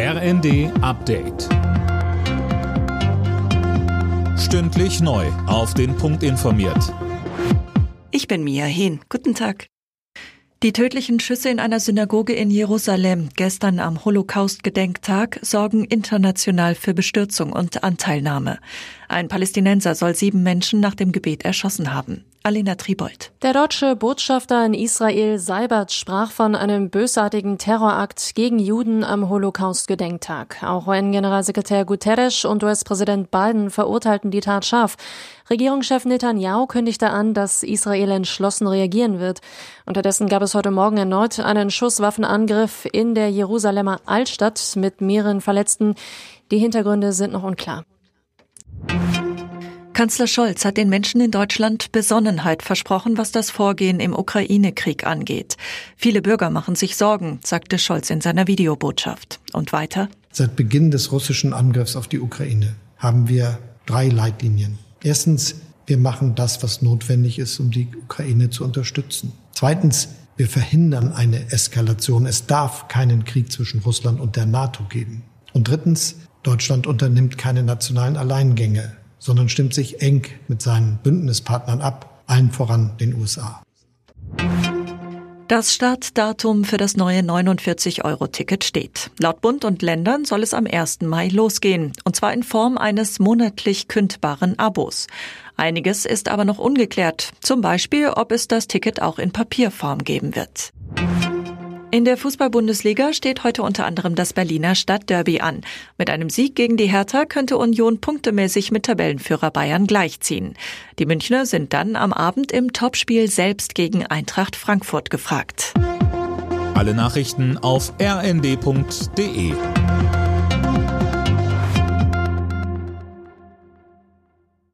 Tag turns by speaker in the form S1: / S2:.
S1: RND Update. Stündlich neu. Auf den Punkt informiert.
S2: Ich bin Mia Hehn. Guten Tag. Die tödlichen Schüsse in einer Synagoge in Jerusalem gestern am Holocaust-Gedenktag sorgen international für Bestürzung und Anteilnahme. Ein Palästinenser soll sieben Menschen nach dem Gebet erschossen haben. Alina Tribold.
S3: Der deutsche Botschafter in Israel Seibert sprach von einem bösartigen Terrorakt gegen Juden am Holocaust-Gedenktag. Auch UN-Generalsekretär Guterres und US-Präsident Biden verurteilten die Tat scharf. Regierungschef Netanyahu kündigte an, dass Israel entschlossen reagieren wird. Unterdessen gab es heute Morgen erneut einen Schusswaffenangriff in der Jerusalemer Altstadt mit mehreren Verletzten. Die Hintergründe sind noch unklar.
S2: Kanzler Scholz hat den Menschen in Deutschland Besonnenheit versprochen, was das Vorgehen im Ukraine-Krieg angeht. Viele Bürger machen sich Sorgen, sagte Scholz in seiner Videobotschaft. Und weiter?
S4: Seit Beginn des russischen Angriffs auf die Ukraine haben wir drei Leitlinien. Erstens, wir machen das, was notwendig ist, um die Ukraine zu unterstützen. Zweitens, wir verhindern eine Eskalation. Es darf keinen Krieg zwischen Russland und der NATO geben. Und drittens, Deutschland unternimmt keine nationalen Alleingänge sondern stimmt sich eng mit seinen Bündnispartnern ab, allen voran den USA.
S2: Das Startdatum für das neue 49-Euro-Ticket steht. Laut Bund und Ländern soll es am 1. Mai losgehen, und zwar in Form eines monatlich kündbaren Abos. Einiges ist aber noch ungeklärt, zum Beispiel, ob es das Ticket auch in Papierform geben wird. In der Fußball-Bundesliga steht heute unter anderem das Berliner Stadtderby an. Mit einem Sieg gegen die Hertha könnte Union punktemäßig mit Tabellenführer Bayern gleichziehen. Die Münchner sind dann am Abend im Topspiel selbst gegen Eintracht Frankfurt gefragt.
S1: Alle Nachrichten auf rnd.de